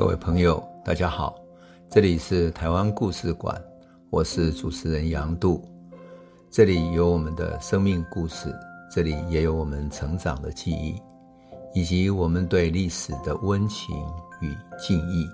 各位朋友，大家好，这里是台湾故事馆，我是主持人杨度，这里有我们的生命故事，这里也有我们成长的记忆，以及我们对历史的温情与敬意，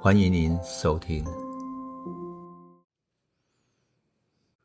欢迎您收听。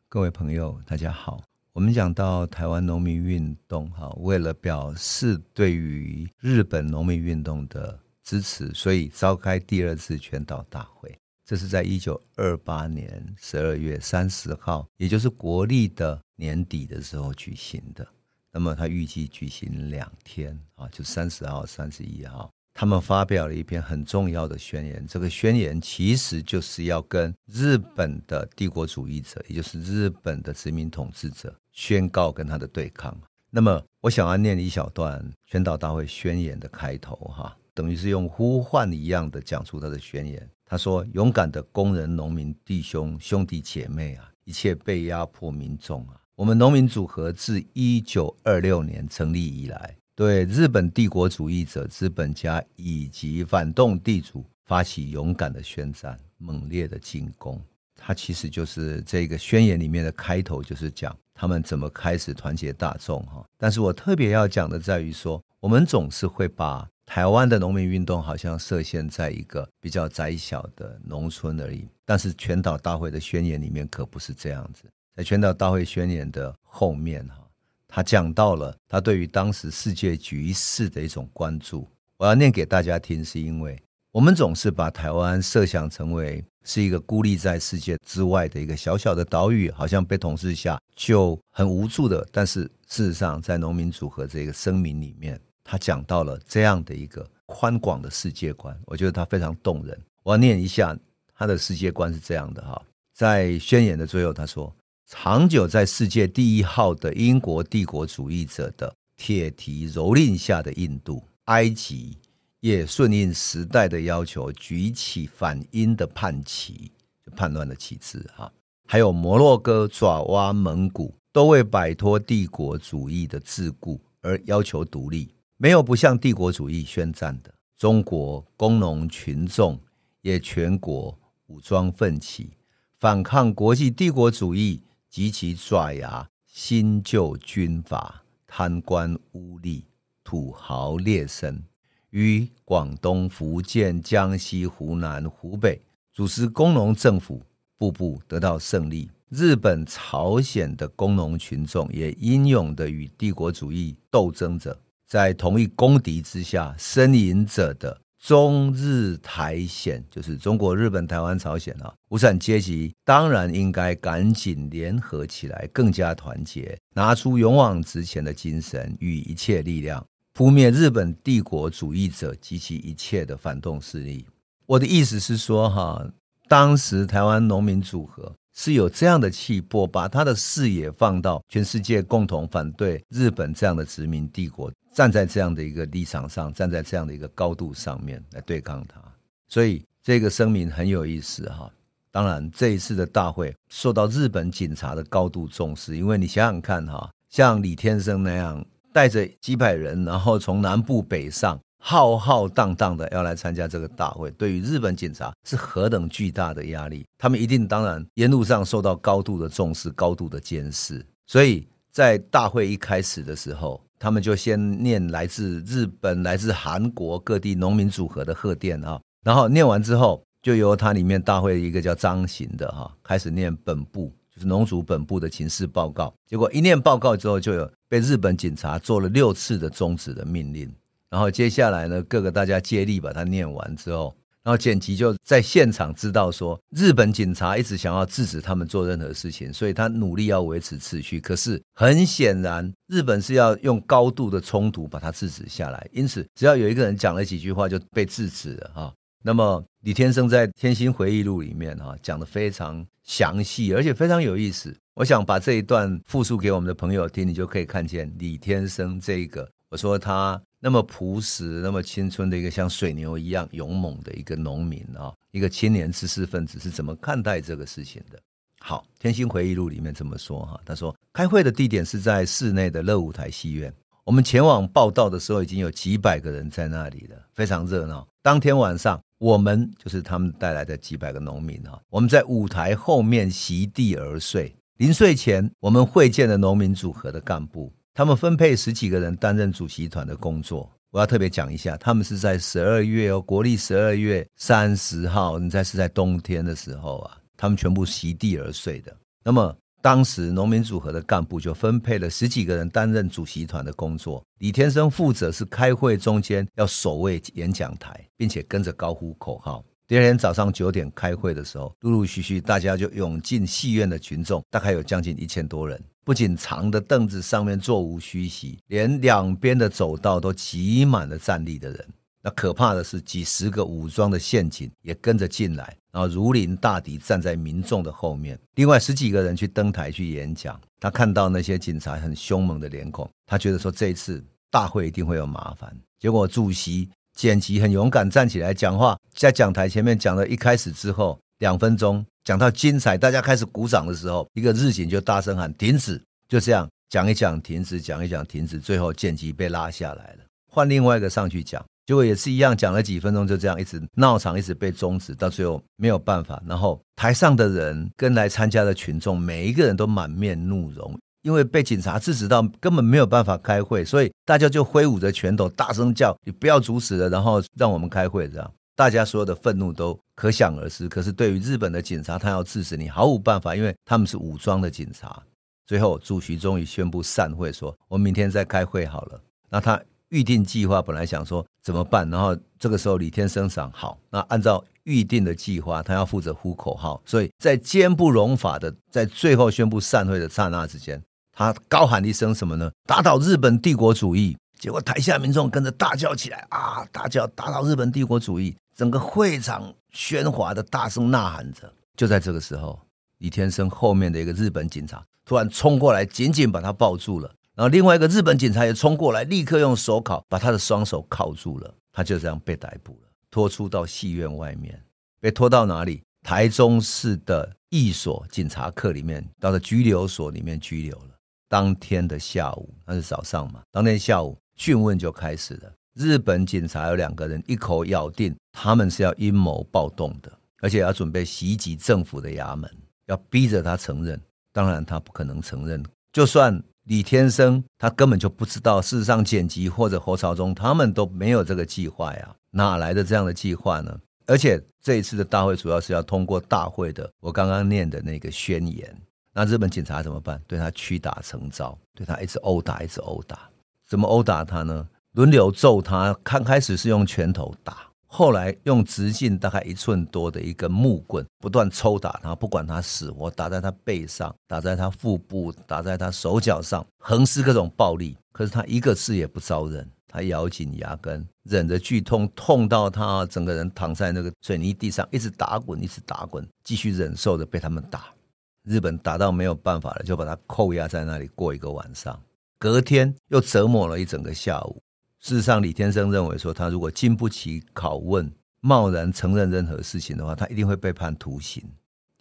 各位朋友，大家好，我们讲到台湾农民运动，哈，为了表示对于日本农民运动的支持，所以召开第二次全岛大会。这是在一九二八年十二月三十号，也就是国历的年底的时候举行的。那么他预计举行两天啊，就三十号、三十一号。他们发表了一篇很重要的宣言。这个宣言其实就是要跟日本的帝国主义者，也就是日本的殖民统治者，宣告跟他的对抗。那么我想要念一小段全岛大会宣言的开头哈。等于是用呼唤一样的讲出他的宣言。他说：“勇敢的工人、农民弟兄、兄弟姐妹啊，一切被压迫民众啊，我们农民组合自一九二六年成立以来，对日本帝国主义者、资本家以及反动地主发起勇敢的宣战、猛烈的进攻。”他其实就是这个宣言里面的开头，就是讲他们怎么开始团结大众哈。但是我特别要讲的在于说，我们总是会把台湾的农民运动好像设限在一个比较窄小的农村而已，但是全岛大会的宣言里面可不是这样子。在全岛大会宣言的后面，哈，他讲到了他对于当时世界局势的一种关注。我要念给大家听，是因为我们总是把台湾设想成为是一个孤立在世界之外的一个小小的岛屿，好像被统治下就很无助的。但是事实上，在农民组合这个声明里面。他讲到了这样的一个宽广的世界观，我觉得他非常动人。我要念一下他的世界观是这样的哈，在宣言的最后他说：“长久在世界第一号的英国帝国主义者的铁蹄蹂躏下的印度、埃及，也顺应时代的要求，举起反英的叛旗，就叛乱的旗帜哈。还有摩洛哥、爪哇、蒙古，都为摆脱帝国主义的桎梏而要求独立。”没有不向帝国主义宣战的。中国工农群众也全国武装奋起，反抗国际帝国主义及其爪牙新旧军阀、贪官污吏、土豪劣绅，于广东、福建、江西、湖南、湖北主持工农政府，步步得到胜利。日本、朝鲜的工农群众也英勇的与帝国主义斗争着。在同一公敌之下呻吟者的中日台鲜，就是中国、日本、台湾、朝鲜啊，无产阶级当然应该赶紧联合起来，更加团结，拿出勇往直前的精神与一切力量，扑灭日本帝国主义者及其一切的反动势力。我的意思是说，哈，当时台湾农民组合是有这样的气魄，把他的视野放到全世界，共同反对日本这样的殖民帝国。站在这样的一个立场上，站在这样的一个高度上面来对抗他，所以这个声明很有意思哈。当然，这一次的大会受到日本警察的高度重视，因为你想想看哈，像李天生那样带着几百人，然后从南部北上，浩浩荡荡的要来参加这个大会，对于日本警察是何等巨大的压力。他们一定当然沿路上受到高度的重视、高度的监视，所以在大会一开始的时候。他们就先念来自日本、来自韩国各地农民组合的贺电啊，然后念完之后，就由他里面大会一个叫张行的哈，开始念本部，就是农组本部的情势报告。结果一念报告之后，就有被日本警察做了六次的终止的命令。然后接下来呢，各个大家接力把它念完之后。然后剪辑就在现场知道说，日本警察一直想要制止他们做任何事情，所以他努力要维持秩序。可是很显然，日本是要用高度的冲突把它制止下来。因此，只要有一个人讲了几句话，就被制止了哈。那么李天生在《天心回忆录》里面哈讲得非常详细，而且非常有意思。我想把这一段复述给我们的朋友听，你就可以看见李天生这个。我说他。那么朴实、那么青春的一个像水牛一样勇猛的一个农民啊，一个青年知识分子是怎么看待这个事情的？好，《天心回忆录》里面这么说哈，他说开会的地点是在室内的乐舞台戏院，我们前往报道的时候，已经有几百个人在那里了，非常热闹。当天晚上，我们就是他们带来的几百个农民哈，我们在舞台后面席地而睡。临睡前，我们会见了农民组合的干部，他们分配十几个人担任主席团的工作。我要特别讲一下，他们是在十二月哦，国历十二月三十号，你猜是在冬天的时候啊，他们全部席地而睡的。那么。当时农民组合的干部就分配了十几个人担任主席团的工作。李天生负责是开会中间要守卫演讲台，并且跟着高呼口号。第二天早上九点开会的时候，陆陆续续大家就涌进戏院的群众，大概有将近一千多人。不仅长的凳子上面座无虚席，连两边的走道都挤满了站立的人。那可怕的是，几十个武装的宪警也跟着进来，然后如临大敌，站在民众的后面。另外十几个人去登台去演讲。他看到那些警察很凶猛的脸孔，他觉得说这一次大会一定会有麻烦。结果主席剪辑很勇敢站起来讲话，在讲台前面讲了一开始之后两分钟，讲到精彩，大家开始鼓掌的时候，一个日警就大声喊停止。就这样讲一讲停止，讲一讲停止，最后剪辑被拉下来了，换另外一个上去讲。结果也是一样，讲了几分钟，就这样一直闹场，一直被终止，到最后没有办法。然后台上的人跟来参加的群众，每一个人都满面怒容，因为被警察制止到根本没有办法开会，所以大家就挥舞着拳头，大声叫：“你不要阻止了，然后让我们开会。”这样，大家所有的愤怒都可想而知。可是对于日本的警察，他要制止你毫无办法，因为他们是武装的警察。最后主席终于宣布散会，说：“我们明天再开会好了。”那他。预定计划本来想说怎么办，然后这个时候李天生想好，那按照预定的计划，他要负责呼口号，所以在坚不容法的在最后宣布散会的刹那之间，他高喊一声什么呢？打倒日本帝国主义！结果台下民众跟着大叫起来啊，大叫打倒日本帝国主义！整个会场喧哗的大声呐喊着。就在这个时候，李天生后面的一个日本警察突然冲过来，紧紧把他抱住了。然后另外一个日本警察也冲过来，立刻用手铐把他的双手铐住了，他就这样被逮捕了，拖出到戏院外面，被拖到哪里？台中市的一所警察课里面，到了拘留所里面拘留了。当天的下午，那是早上嘛，当天下午讯问就开始了。日本警察有两个人一口咬定他们是要阴谋暴动的，而且要准备袭击政府的衙门，要逼着他承认。当然他不可能承认，就算。李天生他根本就不知道，事实上剪辑或者侯朝宗他们都没有这个计划呀，哪来的这样的计划呢？而且这一次的大会主要是要通过大会的我刚刚念的那个宣言。那日本警察怎么办？对他屈打成招，对他一直殴打，一直殴打。怎么殴打他呢？轮流揍他，刚开始是用拳头打。后来用直径大概一寸多的一根木棍，不断抽打他，不管他死活，打在他背上，打在他腹部，打在他手脚上，横施各种暴力。可是他一个字也不招认，他咬紧牙根，忍着剧痛，痛到他整个人躺在那个水泥地上，一直打滚，一直打滚，继续忍受着被他们打。日本打到没有办法了，就把他扣押在那里过一个晚上。隔天又折磨了一整个下午。事实上，李天生认为说，他如果经不起拷问，贸然承认任何事情的话，他一定会被判徒刑，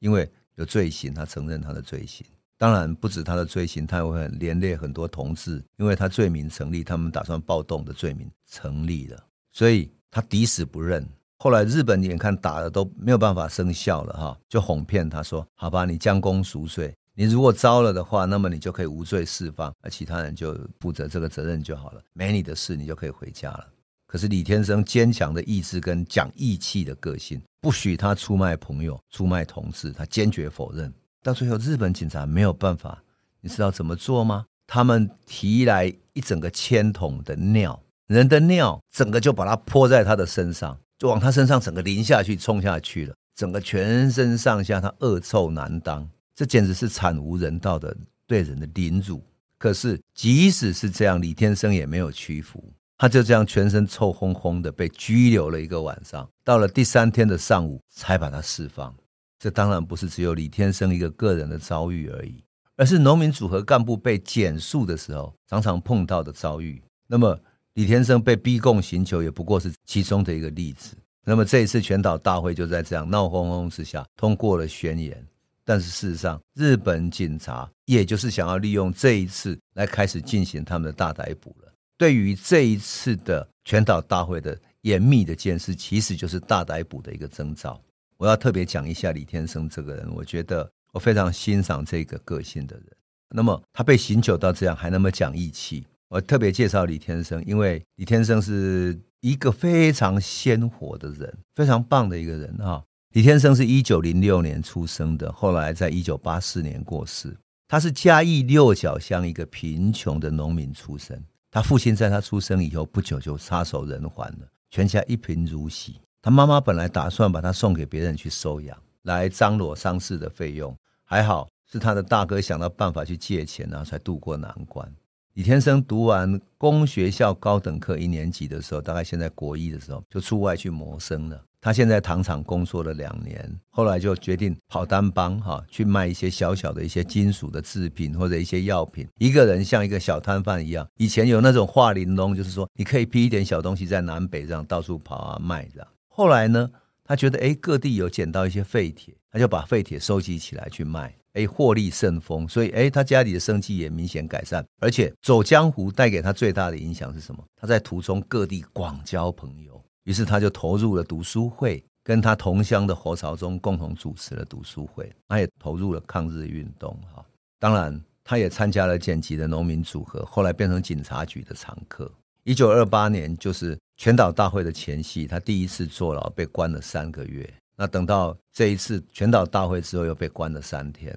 因为有罪行，他承认他的罪行。当然，不止他的罪行，他也会连累很多同志，因为他罪名成立，他们打算暴动的罪名成立了，所以他抵死不认。后来日本眼看打了都没有办法生效了，哈，就哄骗他说：“好吧，你将功赎罪。”你如果招了的话，那么你就可以无罪释放，而其他人就负责这个责任就好了，没你的事，你就可以回家了。可是李天生坚强的意志跟讲义气的个性，不许他出卖朋友、出卖同志，他坚决否认。到最后，日本警察没有办法，你知道怎么做吗？他们提来一整个铅桶的尿，人的尿，整个就把它泼在他的身上，就往他身上整个淋下去，冲下去了，整个全身上下他恶臭难当。这简直是惨无人道的对人的凌辱。可是即使是这样，李天生也没有屈服，他就这样全身臭烘烘的被拘留了一个晚上。到了第三天的上午，才把他释放。这当然不是只有李天生一个个人的遭遇而已，而是农民组合干部被检肃的时候常常碰到的遭遇。那么李天生被逼供刑求，也不过是其中的一个例子。那么这一次全岛大会就在这样闹哄哄之下通过了宣言。但是事实上，日本警察也就是想要利用这一次来开始进行他们的大逮捕了。对于这一次的全岛大会的严密的监视，其实就是大逮捕的一个征兆。我要特别讲一下李天生这个人，我觉得我非常欣赏这个个性的人。那么他被刑求到这样，还那么讲义气。我特别介绍李天生，因为李天生是一个非常鲜活的人，非常棒的一个人啊。李天生是一九零六年出生的，后来在一九八四年过世。他是嘉义六角乡一个贫穷的农民出身，他父亲在他出生以后不久就撒手人寰了，全家一贫如洗。他妈妈本来打算把他送给别人去收养，来张罗丧事的费用，还好是他的大哥想到办法去借钱，然后才渡过难关。李天生读完公学校高等课一年级的时候，大概现在国一的时候，就出外去谋生了。他现在糖厂工作了两年，后来就决定跑单帮哈，去卖一些小小的一些金属的制品或者一些药品。一个人像一个小摊贩一样。以前有那种化玲珑，就是说你可以批一点小东西在南北这样到处跑啊卖这样。后来呢，他觉得哎各地有捡到一些废铁，他就把废铁收集起来去卖。哎，获利甚丰，所以哎，他家里的生计也明显改善。而且走江湖带给他最大的影响是什么？他在途中各地广交朋友，于是他就投入了读书会，跟他同乡的侯朝宗共同主持了读书会。他也投入了抗日运动，哈，当然他也参加了剪辑的农民组合，后来变成警察局的常客。一九二八年，就是全岛大会的前夕，他第一次坐牢，被关了三个月。那等到这一次全岛大会之后，又被关了三天。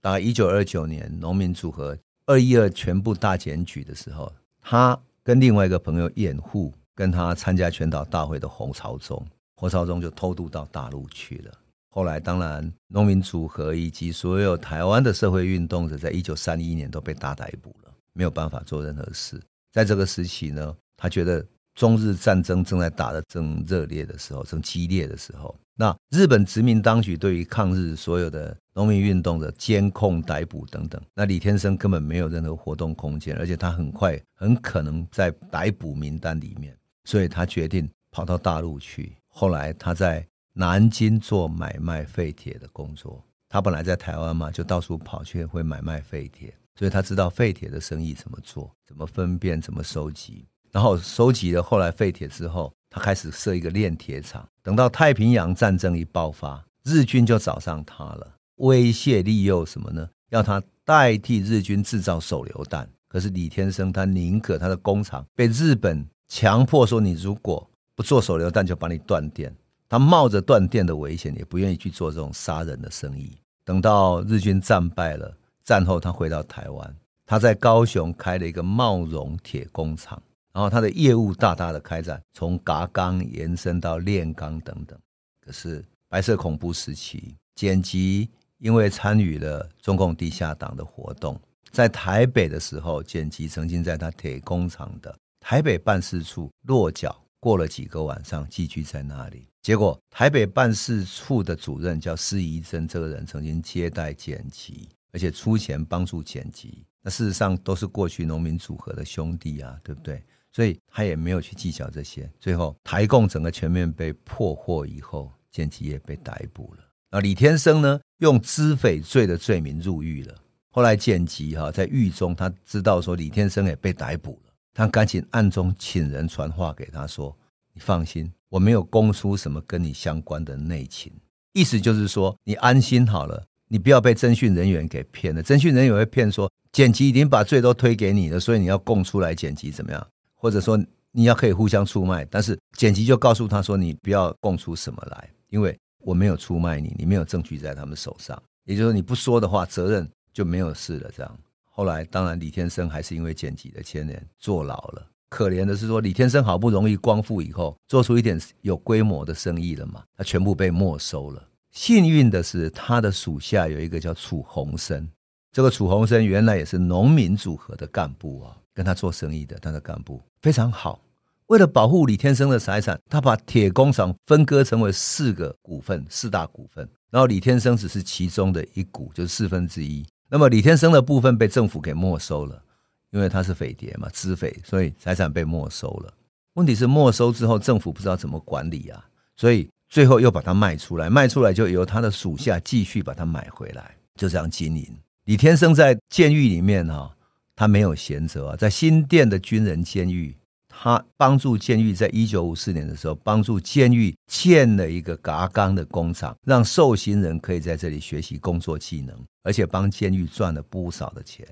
大概一九二九年农民组合二一二全部大检举的时候，他跟另外一个朋友掩护跟他参加全岛大会的侯朝宗，侯朝宗就偷渡到大陆去了。后来，当然农民组合以及所有台湾的社会运动者，在一九三一年都被大逮捕了，没有办法做任何事。在这个时期呢，他觉得。中日战争正在打得正热烈的时候，正激烈的时候，那日本殖民当局对于抗日所有的农民运动的监控、逮捕等等，那李天生根本没有任何活动空间，而且他很快很可能在逮捕名单里面，所以他决定跑到大陆去。后来他在南京做买卖废铁的工作，他本来在台湾嘛，就到处跑去会买卖废铁，所以他知道废铁的生意怎么做，怎么分辨，怎么收集。然后收集了后来废铁之后，他开始设一个炼铁厂。等到太平洋战争一爆发，日军就找上他了，威胁利诱什么呢？要他代替日军制造手榴弹。可是李天生他宁可他的工厂被日本强迫说，你如果不做手榴弹，就把你断电。他冒着断电的危险，也不愿意去做这种杀人的生意。等到日军战败了，战后他回到台湾，他在高雄开了一个茂荣铁工厂。然后他的业务大大的开展，从轧钢延伸到炼钢等等。可是白色恐怖时期，简吉因为参与了中共地下党的活动，在台北的时候，简吉曾经在他铁工厂的台北办事处落脚，过了几个晚上，寄居在那里。结果台北办事处的主任叫施宜珍，这个人曾经接待简吉，而且出钱帮助简吉。那事实上都是过去农民组合的兄弟啊，对不对？所以他也没有去计较这些。最后台共整个全面被破获以后，简吉也被逮捕了。那李天生呢，用知匪罪的罪名入狱了。后来简吉哈在狱中，他知道说李天生也被逮捕了，他赶紧暗中请人传话给他说：“你放心，我没有供出什么跟你相关的内情。”意思就是说，你安心好了，你不要被侦讯人员给骗了。侦讯人员会骗说，剪辑已经把罪都推给你了，所以你要供出来，剪辑怎么样？或者说你要可以互相出卖，但是剪辑就告诉他说：“你不要供出什么来，因为我没有出卖你，你没有证据在他们手上。也就是说，你不说的话，责任就没有事了。”这样，后来当然李天生还是因为剪辑的牵连坐牢了。可怜的是说，李天生好不容易光复以后，做出一点有规模的生意了嘛，他全部被没收了。幸运的是，他的属下有一个叫楚鸿生，这个楚鸿生原来也是农民组合的干部啊。跟他做生意的他的干部非常好，为了保护李天生的财产，他把铁工厂分割成为四个股份，四大股份，然后李天生只是其中的一股，就是四分之一。那么李天生的部分被政府给没收了，因为他是匪谍嘛，资匪，所以财产被没收了。问题是没收之后，政府不知道怎么管理啊，所以最后又把它卖出来，卖出来就由他的属下继续把它买回来，就这样经营。李天生在监狱里面哈。他没有闲着啊，在新店的军人监狱，他帮助监狱在一九五四年的时候，帮助监狱建了一个轧钢的工厂，让受刑人可以在这里学习工作技能，而且帮监狱赚了不少的钱。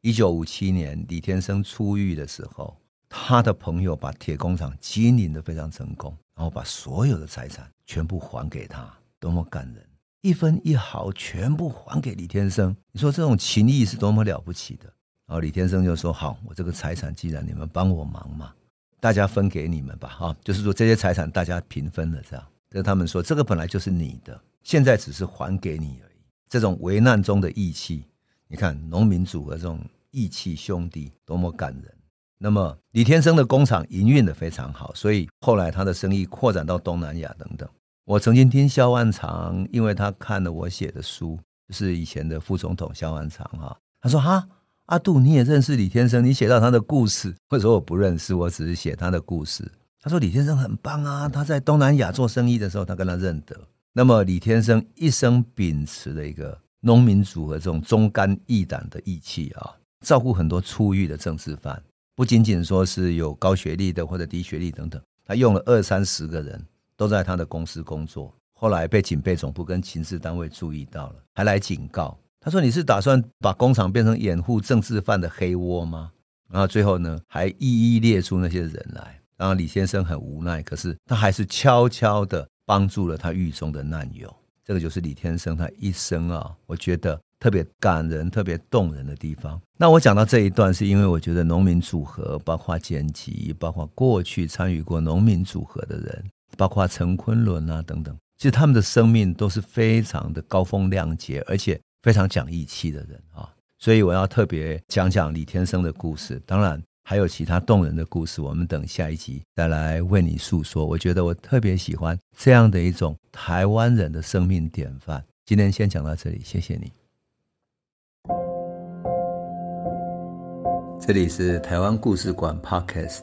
一九五七年，李天生出狱的时候，他的朋友把铁工厂经营的非常成功，然后把所有的财产全部还给他，多么感人！一分一毫全部还给李天生，你说这种情谊是多么了不起的？然后李天生就说：“好，我这个财产既然你们帮我忙嘛，大家分给你们吧。哈，就是说这些财产大家平分了，这样。跟他们说，这个本来就是你的，现在只是还给你而已。这种危难中的义气。”你看农民组合这种义气兄弟多么感人。那么李天生的工厂营运的非常好，所以后来他的生意扩展到东南亚等等。我曾经听萧万长，因为他看了我写的书，就是以前的副总统萧万长哈，他说哈阿杜你也认识李天生，你写到他的故事。或者说我不认识，我只是写他的故事。他说李天生很棒啊，他在东南亚做生意的时候，他跟他认得。那么李天生一生秉持了一个。农民组合这种忠肝义胆的义气啊，照顾很多出狱的政治犯，不仅仅说是有高学历的或者低学历等等，他用了二三十个人都在他的公司工作，后来被警备总部跟情治单位注意到了，还来警告。他说：“你是打算把工厂变成掩护政治犯的黑窝吗？”然后最后呢，还一一列出那些人来。然后李先生很无奈，可是他还是悄悄地帮助了他狱中的难友。这个就是李天生他一生啊，我觉得特别感人、特别动人的地方。那我讲到这一段，是因为我觉得农民组合，包括剪辑，包括过去参与过农民组合的人，包括陈昆仑啊等等，其实他们的生命都是非常的高风亮节，而且非常讲义气的人啊。所以我要特别讲讲李天生的故事。当然。还有其他动人的故事，我们等下一集再来为你诉说。我觉得我特别喜欢这样的一种台湾人的生命典范。今天先讲到这里，谢谢你。这里是台湾故事馆 Podcast，